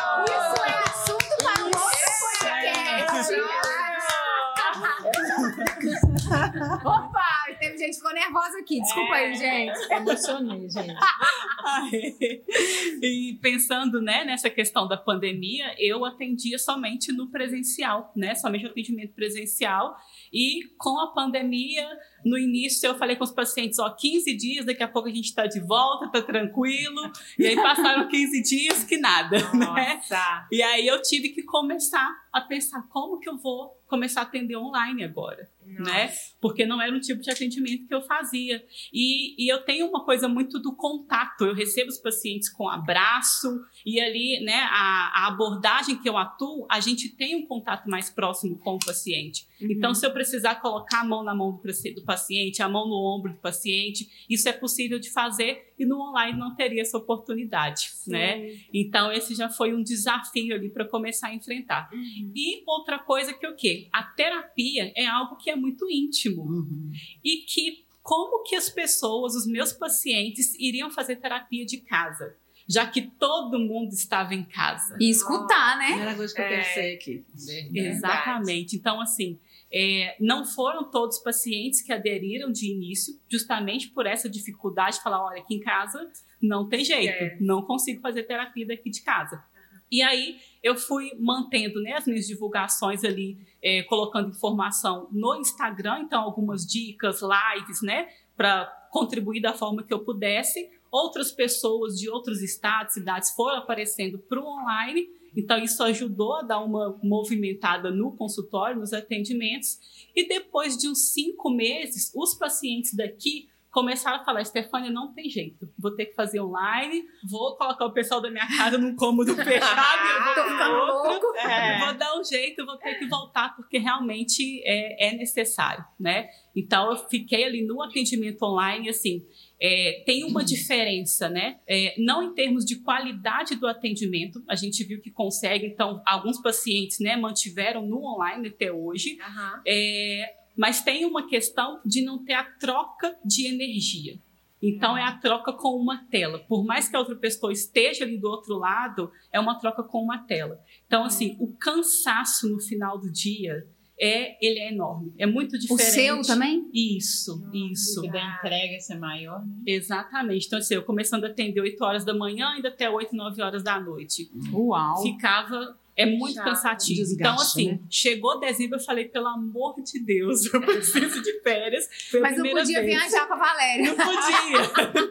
A: oh, Isso é assunto para outro podcast. Opa, gente ficou nervosa aqui. Desculpa aí, gente.
D: Emocionei, gente.
E: e pensando né, nessa questão da pandemia, eu atendia somente no presencial, né? Somente atendimento presencial. E com a pandemia, no início eu falei com os pacientes, ó, 15 dias, daqui a pouco a gente está de volta, tá tranquilo. E aí passaram 15 dias que nada, né?
C: Nossa.
E: E aí eu tive que começar a pensar como que eu vou começar a atender online agora, né? Porque não era um tipo de atendimento que eu fazia. E, e eu tenho uma coisa muito do contato. Eu recebo os pacientes com abraço e ali, né, a, a abordagem que eu atuo, a gente tem um contato mais próximo com o paciente. Então, se eu precisar colocar a mão na mão do, paci- do paciente, a mão no ombro do paciente, isso é possível de fazer e no online não teria essa oportunidade, né? Então, esse já foi um desafio ali para começar a enfrentar. E outra coisa que o quê? A terapia é algo que é muito íntimo
B: Uhum.
E: e que como que as pessoas, os meus pacientes, iriam fazer terapia de casa, já que todo mundo estava em casa.
A: E escutar, né?
B: Primeira coisa que eu
C: É.
B: pensei aqui.
E: Exatamente. Então, assim, é, não foram todos os pacientes que aderiram de início, justamente por essa dificuldade de falar, olha, aqui em casa não tem jeito,
C: É.
E: não consigo fazer terapia daqui de casa. E aí eu fui mantendo né, as minhas divulgações ali, é, colocando informação no Instagram, então algumas dicas, lives, né, para contribuir da forma que eu pudesse. Outras pessoas de outros estados, cidades foram aparecendo para o online, então isso ajudou a dar uma movimentada no consultório, nos atendimentos. E depois de uns cinco meses, os pacientes daqui começaram a falar: Stefânia, não tem jeito, vou ter que fazer online, vou colocar o pessoal da minha casa num cômodo fechado eu vou outro.
A: louco.
C: É.
E: Vou dar um jeito, vou ter que voltar, porque realmente é, é necessário, né? Então, eu fiquei ali no atendimento online, assim, é, tem uma diferença, né? É, não em termos de qualidade do atendimento, a gente viu que consegue, então, alguns pacientes, né, mantiveram no online até hoje,
C: Aham.
E: é, mas tem uma questão de não ter a troca de energia. Então é a troca com uma tela. Por mais que a outra pessoa esteja ali do outro lado, é uma troca com uma tela. Então assim, o cansaço no final do dia é ele é enorme. É muito
A: O
E: diferente.
A: seu também?
E: Isso, isso.
D: E da entrega ser maior, né?
E: Exatamente. Então assim, eu começando a atender 8 horas da manhã, ainda até 8, 9 horas da noite.
A: Uau.
E: Ficava é muito
C: Chato.
E: cansativo.
B: Desgaste,
E: então, assim,
B: né?
E: chegou dezembro, eu falei, pelo amor de Deus, eu preciso de férias. Foi
A: Mas não
E: primeira
A: podia
E: vez.
A: viajar com a Valéria.
E: Não podia,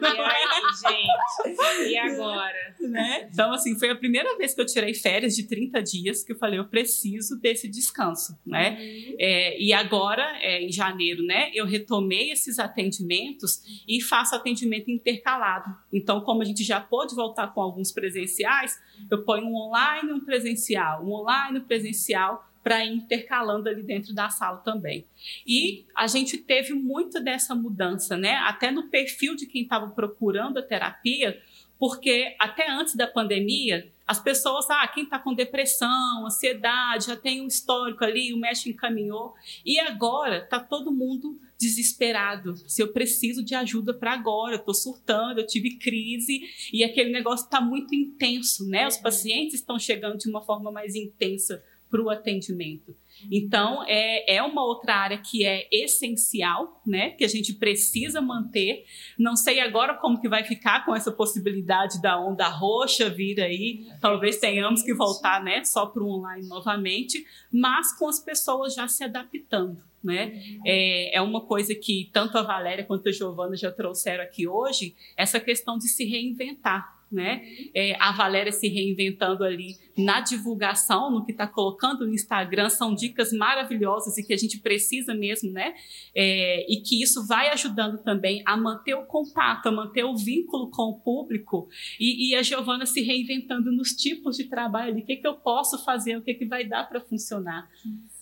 C: E aí, gente? E agora?
E: né? Então, assim, foi a primeira vez que eu tirei férias de 30 dias que eu falei, eu preciso desse descanso, né? É, e agora, é, em janeiro, né, eu retomei esses atendimentos e faço atendimento intercalado. Então, como a gente já pôde voltar com alguns presenciais, eu ponho um online um presencial, um online um presencial para ir intercalando ali dentro da sala também. E a gente teve muito dessa mudança, né? Até no perfil de quem estava procurando a terapia, porque até antes da pandemia, as pessoas, ah, quem está com depressão, ansiedade, já tem um histórico ali, o médico encaminhou. E agora está todo mundo desesperado. Se eu preciso de ajuda para agora, eu estou surtando, eu tive crise e aquele negócio está muito intenso, né? Os pacientes estão chegando de uma forma mais intensa para o atendimento. Então, é, é uma outra área que é essencial, né? Que a gente precisa manter. Não sei agora como que vai ficar com essa possibilidade da onda roxa vir aí. Talvez tenhamos que voltar, né? Só para o online novamente, mas com as pessoas já se adaptando. Né? É, é uma coisa que tanto a Valéria quanto a Giovana já trouxeram aqui hoje, essa questão de se reinventar, né? É, a Valéria se reinventando ali na divulgação, no que está colocando no Instagram, são dicas maravilhosas e que a gente precisa mesmo, né? É, e que isso vai ajudando também a manter o contato, a manter o vínculo com o público e, e a Giovana se reinventando nos tipos de trabalho, o que, que eu posso fazer, o que, que vai dar para funcionar,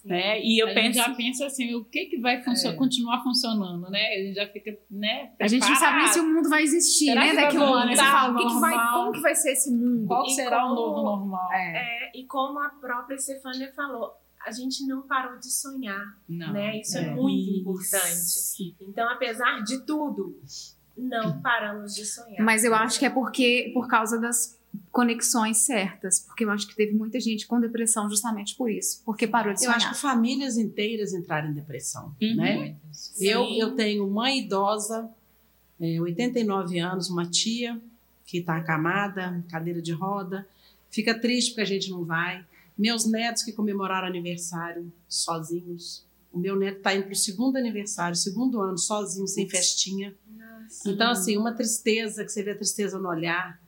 E: né? E eu
D: a
E: penso
D: gente já pensa assim, o que, que vai funcio-
B: É.
D: continuar funcionando, né? A gente já fica, né?
A: A gente não sabe nem se
D: preparado.
A: o mundo vai existir,
D: Será
A: né?
D: que
A: Daqui a um ano. Você fala, o que, que vai, como que vai ser esse mundo?
D: Qual
C: E
D: será o
C: como-
D: novo normal?
A: É.
C: É, e como a própria Stefania falou, a gente não parou de sonhar,
D: Não.
C: né? Isso é,
B: é.
C: muito
E: Isso.
C: importante. Então, apesar de tudo, não paramos de sonhar.
A: Mas eu acho que é porque por causa das conexões certas, porque eu acho que teve muita gente com depressão justamente por isso, porque parou de
B: Eu
A: sonhar.
B: acho que famílias inteiras entraram em depressão,
E: Uhum.
B: né? Eu, eu tenho mãe idosa, é, 89 anos, uma tia que está acamada, cadeira de roda, fica triste porque a gente não vai. Meus netos que comemoraram aniversário sozinhos. O meu neto está indo para o segundo aniversário, segundo ano, sozinho, sem festinha. Então, assim, uma tristeza, que você vê a tristeza no olhar,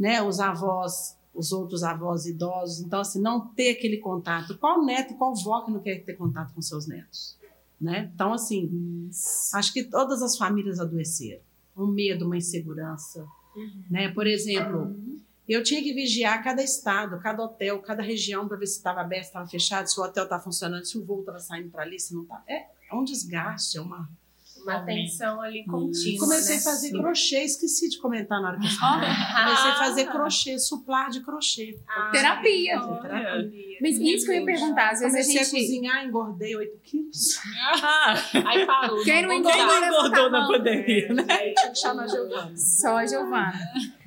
B: né? Os avós, os outros avós idosos. Então, assim, não ter aquele contato. Qual neto e qual vó que não quer ter contato com seus netos? Né? Então, assim, acho que todas as famílias adoeceram. Um medo, uma insegurança. Né? Por exemplo, eu tinha que vigiar cada estado, cada hotel, cada região para ver se estava aberto, se estava fechado, se o hotel estava funcionando, se o voo estava saindo para ali, se não estava. É, é um desgaste, é uma.
C: Uma atenção ali contínua.
B: Comecei
C: né?
B: a fazer crochê, esqueci de comentar na hora que eu falei. Comecei a fazer crochê, suplar de crochê.
C: Ah,
A: Terapia.
C: olha, terapia.
A: Mas isso que eu ia perguntar, às vezes a
B: Comecei a,
A: gente.
B: cozinhar, engordei 8 quilos.
E: Aí parou.
A: Quem não
E: Quem
A: engordou,
E: não engordou
A: a
E: na pandemia, né?
B: Aí tinha que chamar a Giovana.
A: Só a Giovana.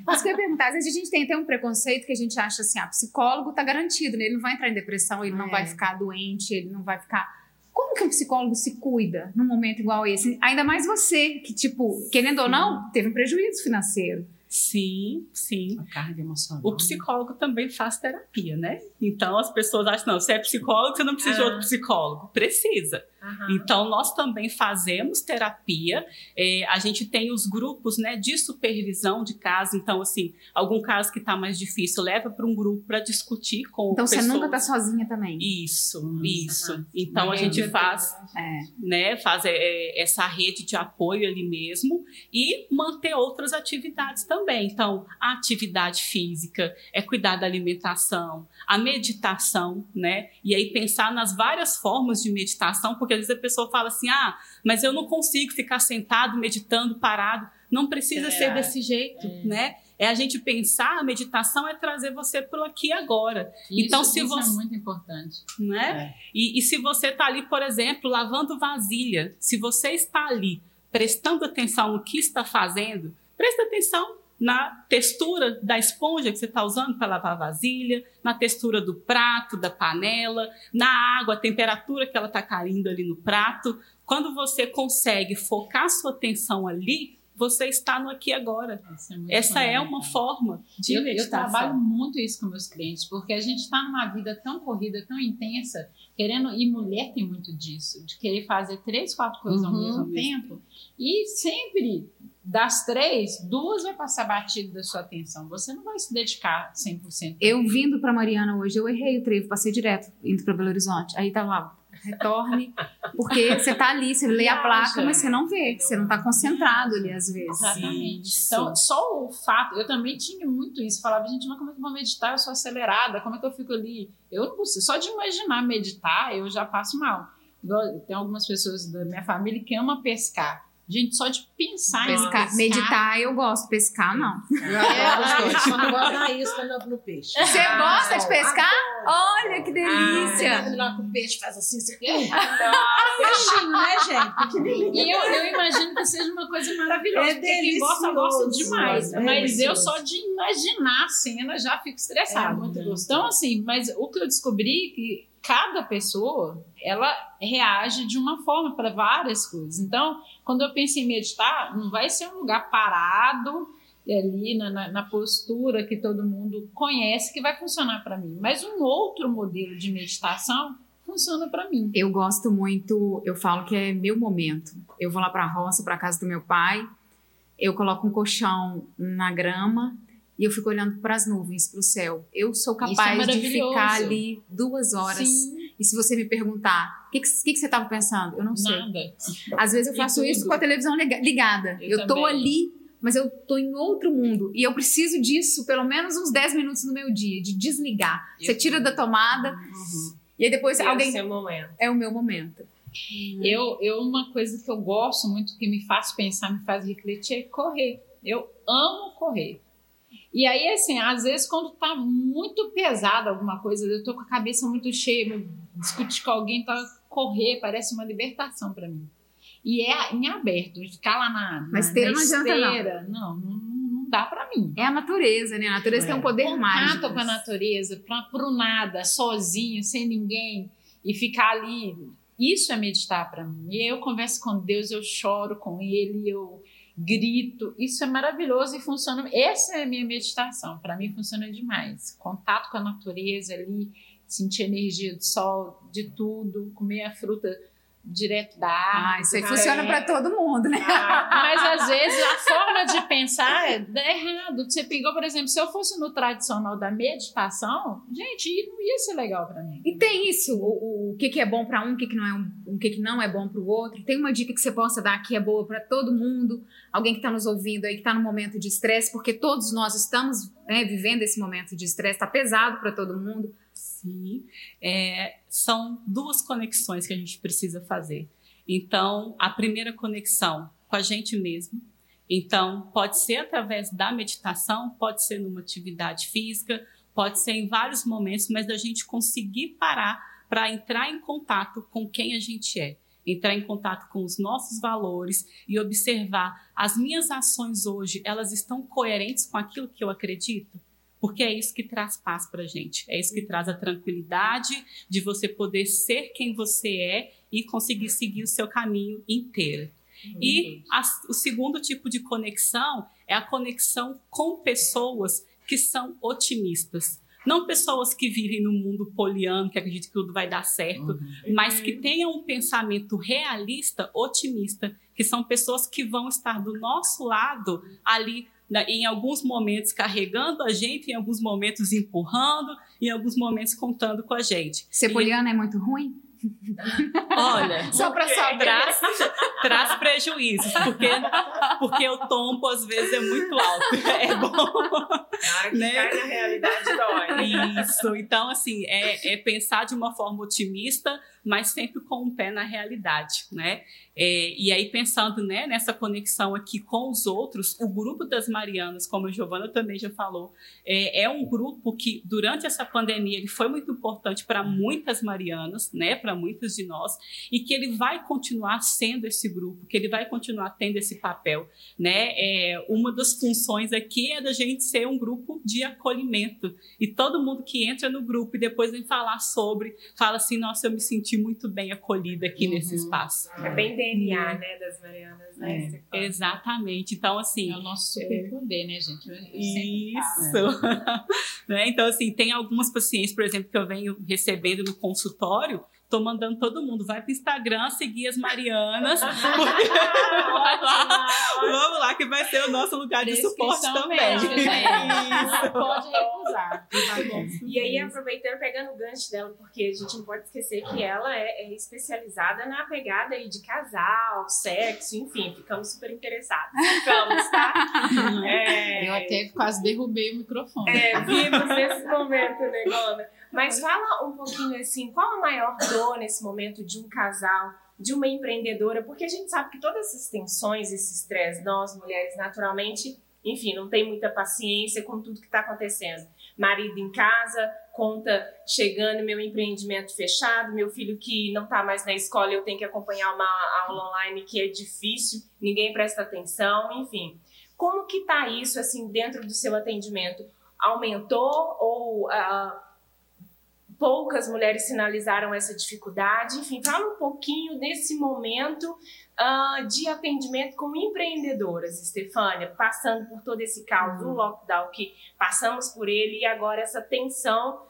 A: Mas que eu ia perguntar, às vezes a gente tem até um preconceito que a gente acha assim, ah, psicólogo tá garantido, né? Ele não vai entrar em depressão, ele não
B: É.
A: vai ficar doente, ele não vai ficar. Como que um psicólogo se cuida num momento igual esse? Ainda mais você, que, tipo, querendo ou não, teve um prejuízo financeiro.
E: Sim, sim.
B: A carga emocional.
E: O psicólogo também faz terapia, né? Então as pessoas acham, não, você é psicólogo, você não precisa de
C: Ah.
E: outro psicólogo. Precisa.
C: Aham.
E: Então, nós também fazemos terapia. É, a gente tem os grupos né, de supervisão de caso. Então, assim, algum caso que está mais difícil, leva para um grupo para discutir com
A: Então você
E: pessoas.
A: nunca tá sozinha também.
E: Isso,
B: Hum.
E: isso.
C: Aham.
E: Então, a gente
C: Deus.
E: faz
A: É.
E: né, faz é, essa rede de apoio ali mesmo e manter outras atividades também. Então, a atividade física, é cuidar da alimentação, a meditação, né? E aí pensar nas várias formas de meditação, porque às vezes a pessoa fala assim: "Ah, mas eu não consigo ficar sentado meditando parado". Não precisa
C: É.
E: ser desse jeito, né? É a gente pensar, a meditação é trazer você para o aqui e agora, Então,
D: Isso-
E: se
D: isso
E: você-
D: é muito importante.
E: né? E, e se você está ali, por exemplo, lavando vasilha, se você está ali prestando atenção no que está fazendo, presta atenção na textura da esponja que você está usando para lavar a vasilha, na textura do prato, da panela, na água, a temperatura que ela está caindo ali no prato. Quando você consegue focar sua atenção ali, você está no aqui agora.
D: É
E: Essa é uma forma de
D: eu, eu trabalho muito isso com meus clientes, porque a gente está numa vida tão corrida, tão intensa, querendo, e mulher tem muito disso, de querer fazer três, quatro coisas ao
B: Uhum.
D: mesmo tempo, e sempre das três, duas vai passar batido da sua atenção. Você não vai se dedicar 100%.
A: Eu vindo pra Mariana hoje, eu errei o trevo, passei direto indo pra Belo Horizonte. Aí tava lá, retorne, porque você tá ali, você lê a placa, mas você não vê, você não tá concentrado ali às vezes.
D: Exatamente.
E: Sim,
D: Então,
E: sim.
D: só o fato, eu também tinha muito isso. Falava, gente, mas como é que eu vou meditar? Eu sou acelerada, como é que eu fico ali? Eu não consigo. Só de imaginar meditar, eu já passo mal. Tem algumas pessoas da minha família que amam pescar. Gente, só de pensar em
A: Pescar,
D: pescar.
A: meditar eu gosto, pescar não.
B: Eu adoro os dois. Só não gosto da isca no, no peixe.
A: Você
C: Ah,
A: gosta de
C: não.
A: pescar? Olha que
B: Você
A: delícia!
B: lá com o peixe, faz assim, você quer? Peixinho, né, gente?
D: E eu, eu imagino que seja uma coisa maravilhosa.
B: É
D: porque quem gosta, gosta demais.
B: é
D: mas eu só de imaginar a cena já fico estressada.
B: É muito gostoso.
D: Então, assim, mas o que eu descobri é que cada pessoa, ela reage de uma forma para várias coisas. Então, quando eu penso em meditar, não vai ser um lugar parado ali na, na, na postura que todo mundo conhece que vai funcionar para mim. Mas um outro modelo de meditação funciona para mim.
A: Eu gosto muito, eu falo que é meu momento. Eu vou lá pra roça, pra casa do meu pai, eu coloco um colchão na grama e eu fico olhando para as nuvens, para o céu. Eu sou
D: é
A: capaz de
D: maravilhoso.
A: ficar ali duas horas.
D: Sim,
A: E se você me perguntar, o que, que, que que você estava pensando? Eu não sei.
D: nada.
A: Às vezes eu faço isso com a televisão liga- ligada.
D: Eu também.
A: ali, mas eu tô em outro mundo. E eu preciso disso pelo menos uns 10 minutos no meu dia, de desligar.
D: Eu
A: Você tira da tomada
B: Uhum.
A: e aí depois
C: o
A: alguém.
C: seu momento.
A: É o meu momento.
D: Eu, eu, uma coisa que eu gosto muito, que me faz pensar, me faz refletir, é correr. Eu amo correr. E aí, assim, às vezes, quando tá muito pesada alguma coisa, eu tô com a cabeça muito cheia, discutir com alguém, tá, correr parece uma libertação para mim. E é em aberto, ficar lá na, na,
A: Na esteira não adianta, não.
D: não. Não, dá para mim.
A: É a natureza, né? A natureza é. tem um poder
D: Contato
A: mágico.
D: com a natureza, pra, pro nada, sozinho, sem ninguém, e ficar ali. Isso é meditar para mim. E eu converso com Deus, eu choro com Ele, eu grito. Isso é maravilhoso e funciona. Essa é a minha meditação. Para mim funciona demais. Contato com a natureza ali, sentir energia do sol, de tudo, comer a fruta direto da árvore.
A: Ah, isso aí funciona para todo mundo, né?
D: Ah, mas às vezes a forma de pensar é, é errado. Você pegou, por exemplo, se eu fosse no tradicional da meditação, gente, não ia ser legal para mim.
A: E tem isso, o, o, que, que é bom para um, o que, que não é um, o que, que não é bom para o outro. Tem uma dica que você possa dar que é boa para todo mundo, alguém que está nos ouvindo aí que está no momento de estresse, porque todos nós estamos né, vivendo esse momento de estresse, está pesado para todo mundo.
E: Sim, é, são duas conexões que a gente precisa fazer. Então, a primeira conexão com a gente mesmo. Então, pode ser através da meditação, pode ser numa atividade física, pode ser em vários momentos, mas da gente conseguir parar para entrar em contato com quem a gente é, entrar em contato com os nossos valores e observar as minhas ações hoje, elas estão coerentes com aquilo que eu acredito? porque é isso que traz paz para a gente, é isso que traz a tranquilidade de você poder ser quem você é e conseguir seguir o seu caminho inteiro. E a, o segundo tipo de conexão é a conexão com pessoas que são otimistas. Não pessoas que vivem no mundo poliano, que acreditam que tudo vai dar certo, uhum. mas que tenham um pensamento realista, otimista, que são pessoas que vão estar do nosso lado ali em alguns momentos carregando a gente, em alguns momentos empurrando, em alguns momentos contando com a gente.
A: Ser poliana é muito ruim?
E: Olha,
A: só para saber.
E: Traz, traz prejuízos, porque, porque o tombo às vezes é muito alto. É bom.
C: Ah, que né? cai na realidade dói.
E: Isso. Então, assim, é, é pensar de uma forma otimista, mas sempre com um pé na realidade, né? É, e aí, pensando né, nessa conexão aqui com os outros, o grupo das Marianas, como a Giovana também já falou, é, é um grupo que, durante essa pandemia, ele foi muito importante para muitas Marianas, né, para muitos de nós, e que ele vai continuar sendo esse grupo, que ele vai continuar tendo esse papel. Né? É, uma das funções aqui é da gente ser um grupo de acolhimento. E todo mundo que entra no grupo e depois vem falar sobre, fala assim: nossa, eu me senti muito bem acolhida aqui uhum. nesse espaço.
C: É bem DNA, né, das Marianas, né?
E: É, exatamente. Então, assim.
D: É o nosso superpoder, é... né, gente? Eu, eu
E: Isso. né? Então, assim, tem algumas pacientes, por exemplo, que eu venho recebendo no consultório Tô mandando todo mundo, vai pro Instagram seguir as Marianas. Porque... vai lá, vamos lá, que vai ser o nosso lugar de suporte também. Mesmo,
D: Isso. Pode recusar.
C: E aí, aproveitando, pegando o gancho dela, porque a gente não pode esquecer que ela é, é especializada na pegada aí de casal, sexo, enfim, ficamos super interessados. Ficamos, tá?
D: É... Eu até quase derrubei o microfone.
C: É, vimos nesse momento, né, Gona? Mas fala um pouquinho assim, qual a maior dor nesse momento de um casal, de uma empreendedora? Porque a gente sabe que todas essas tensões, esse estresse, nós mulheres naturalmente, enfim, não tem muita paciência com tudo que está acontecendo. Marido em casa, conta chegando, meu empreendimento fechado, meu filho que não está mais na escola, eu tenho que acompanhar uma aula online que é difícil, ninguém presta atenção, enfim. Como que está isso assim dentro do seu atendimento? Aumentou ou uh, poucas mulheres sinalizaram essa dificuldade. Enfim, fala um pouquinho desse momento uh, de atendimento com empreendedoras, Estefânia, passando por todo esse caos do uhum. lockdown que passamos por ele e agora essa tensão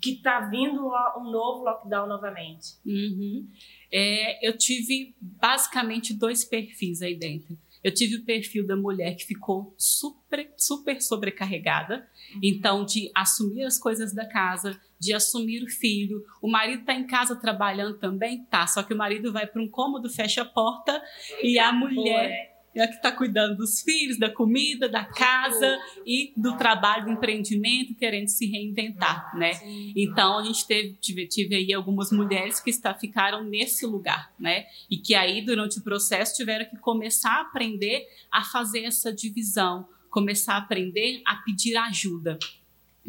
C: que está vindo um novo lockdown novamente.
E: Uhum. É, eu tive basicamente dois perfis aí dentro. Eu tive o perfil da mulher que ficou super, super sobrecarregada, uhum. então de assumir as coisas da casa, de assumir o filho. O marido está em casa trabalhando também? Tá, só que o marido vai para um cômodo, fecha a porta e a mulher é a que está cuidando dos filhos, da comida, da casa e do trabalho, do empreendimento, querendo se reinventar, né? Então a gente teve, tive, tive aí algumas mulheres que está, ficaram nesse lugar, né? E que aí durante o processo tiveram que começar a aprender a fazer essa divisão, começar a aprender a pedir ajuda.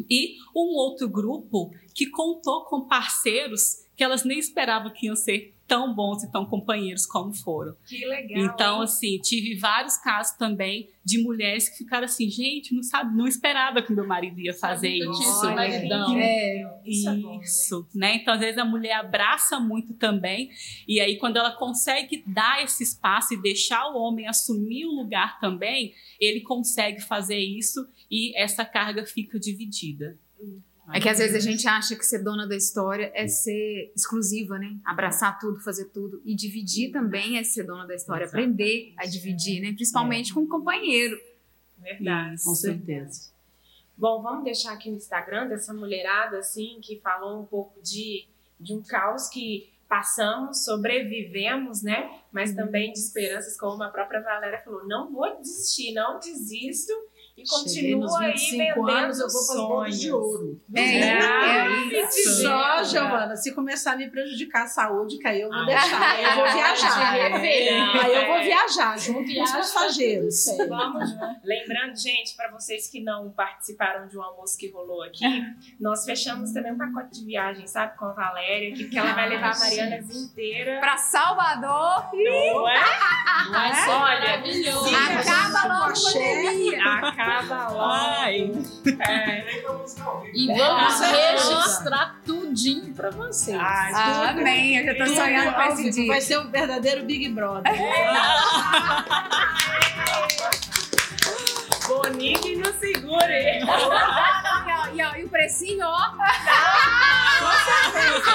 E: E um outro grupo que contou com parceiros que elas nem esperavam que iam ser tão bons e tão companheiros como foram.
C: Que legal.
E: Então,
C: hein?
E: assim, tive vários casos também de mulheres que ficaram assim, gente, não sabe, não esperava que meu marido ia fazer isso.
C: Olha,
D: maridão.
C: que
A: É.
C: Isso, é bom, né?
E: Isso, né? Então, às vezes a mulher abraça muito também, e aí quando ela consegue dar esse espaço e deixar o homem assumir o lugar também, ele consegue fazer isso e essa carga fica dividida.
A: É que às vezes a gente acha que ser dona da história é ser exclusiva, né? Abraçar tudo, fazer tudo. E dividir também é ser dona da história. Aprender a dividir, né? Principalmente com o companheiro.
C: Verdade.
B: Com certeza.
C: Bom, vamos deixar aqui no Instagram dessa mulherada, assim, que falou um pouco de, de um caos que passamos, sobrevivemos, né? Mas também de esperanças, como a própria Valéria falou, não vou desistir, não desisto e continuo aí
B: 25
C: vendendo
B: anos, eu vou para os bolos de
C: sonhos.
B: ouro.
A: É,
C: Ah,
A: é isso.
B: Só. Giovana, se começar a me prejudicar a saúde, que aí eu vou
E: Ah,
B: deixar. Eu vou
C: é.
B: viajar.
C: É.
B: Aí eu vou viajar junto com os passageiros.
C: Vamos, lembrando, gente, para vocês que não participaram de um almoço que rolou aqui, nós fechamos também um pacote de viagem, sabe, com a Valéria, aqui, porque ela vai levar a Mariana inteira.
A: Pra Salvador.
C: Não é?
D: Vai ser
C: Olha,
D: maravilhoso.
A: Acaba logo a pandemia.
C: Acaba logo.
E: Ai,
C: É.
D: E vamos registrar tudinho pra vocês.
C: Ai,
A: Amém. Eu já tô
B: Tudo
A: sonhando com esse dia.
B: Vai ser o verdadeiro Big Brother.
C: Boninho e não segure.
A: E, ó, e, ó, e o precinho, ó.
B: Com certeza,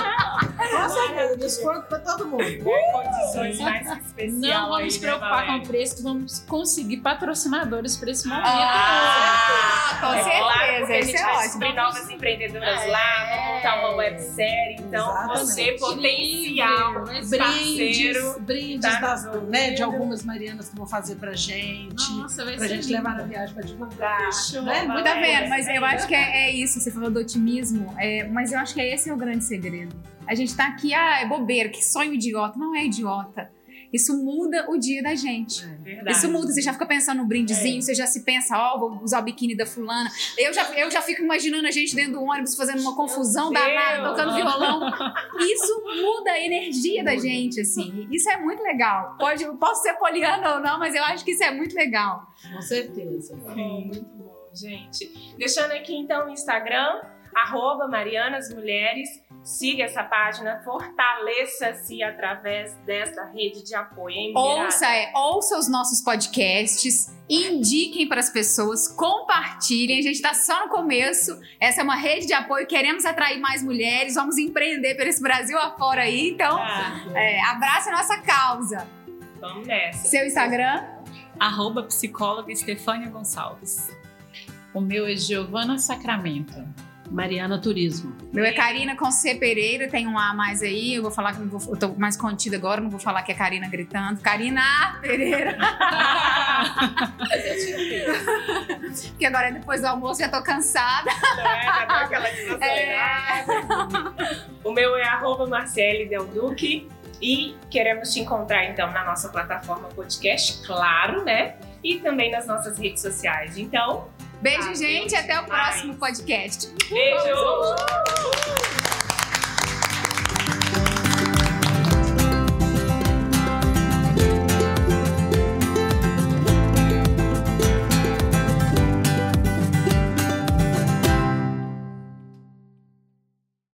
B: desconto para todo mundo.
C: Condições mais especiais.
D: Não vamos
C: aí,
D: nos
C: né,
D: preocupar com o preço, que vamos conseguir patrocinadores para esse momento.
A: Ah, com
C: É claro,
A: certeza.
C: porque a
A: Isso
C: gente
A: é
C: vai
A: ótimo.
C: descobrir novas empreendedoras lá, vamos montar uma websérie. Então,
B: Exatamente.
C: você, potencial, parceiro.
B: Brindes, brindes
C: tá
B: das, né, de algumas Marianas que vão fazer pra gente.
D: Nossa, vai
B: pra
D: ser
B: gente
D: lindo.
B: levar na viagem pra divulgar.
C: Fechou,
B: né?
C: Valéria.
A: Tá vendo? Mas eu acho que é, é isso. Você falou do otimismo, é, mas eu acho que esse é o grande segredo. A gente tá aqui, ah, é bobeira, que sonho idiota. Não é idiota. Isso muda o dia da gente.
C: Verdade.
A: Isso muda, você já fica pensando no brindezinho, você já se pensa, ó, vou usar o biquíni da fulana. Eu já, eu já fico imaginando a gente dentro do ônibus fazendo uma confusão
C: Meu
A: danada,
C: Deus.
A: tocando violão. Isso muda a energia da gente, assim. Isso é muito legal. Pode, posso ser poliana ou não, mas eu acho que isso é muito legal.
B: Com certeza.
C: Bom, muito bom, gente. Deixando aqui então o Instagram, arroba Marianas Mulheres. Siga essa página, fortaleça-se através dessa rede de apoio, hein?
A: Ouça, é, ouça os nossos podcasts, indiquem para as pessoas, compartilhem. A gente está só no começo. Essa é uma rede de apoio. Queremos atrair mais mulheres, vamos empreender por esse Brasil afora aí. Então,
C: Ah,
A: é, abrace a nossa causa.
C: vamos nessa.
A: Seu Instagram?
E: arroba psicóloga Estefânia Gonçalves.
D: O meu é Giovana Sacramento.
B: Mariana Turismo.
A: Meu é Karina com C Pereira, tem um A mais aí. Eu vou falar que eu, vou, eu tô mais contida agora, não vou falar que é Karina gritando. Karina Pereira. Porque agora depois do almoço já tô cansada.
C: É, já deu aquela desacelerada. O meu é arroba Marcele Del Duque. E queremos te encontrar então na nossa plataforma podcast, claro, né? E também nas nossas redes sociais. Então,
A: Beijo,
C: Adeus.
A: gente. Até o próximo tá, podcast.
C: Beijo!